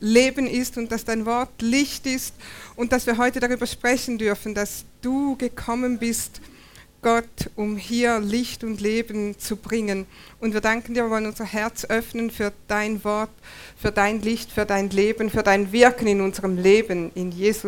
Leben ist und dass dein Wort Licht ist und dass wir heute darüber sprechen dürfen, dass du gekommen bist, Gott, um hier Licht und Leben zu bringen. Und wir danken dir, wir wollen unser Herz öffnen für dein Wort, für dein Licht, für dein Leben, für dein Wirken in unserem Leben. In Jesu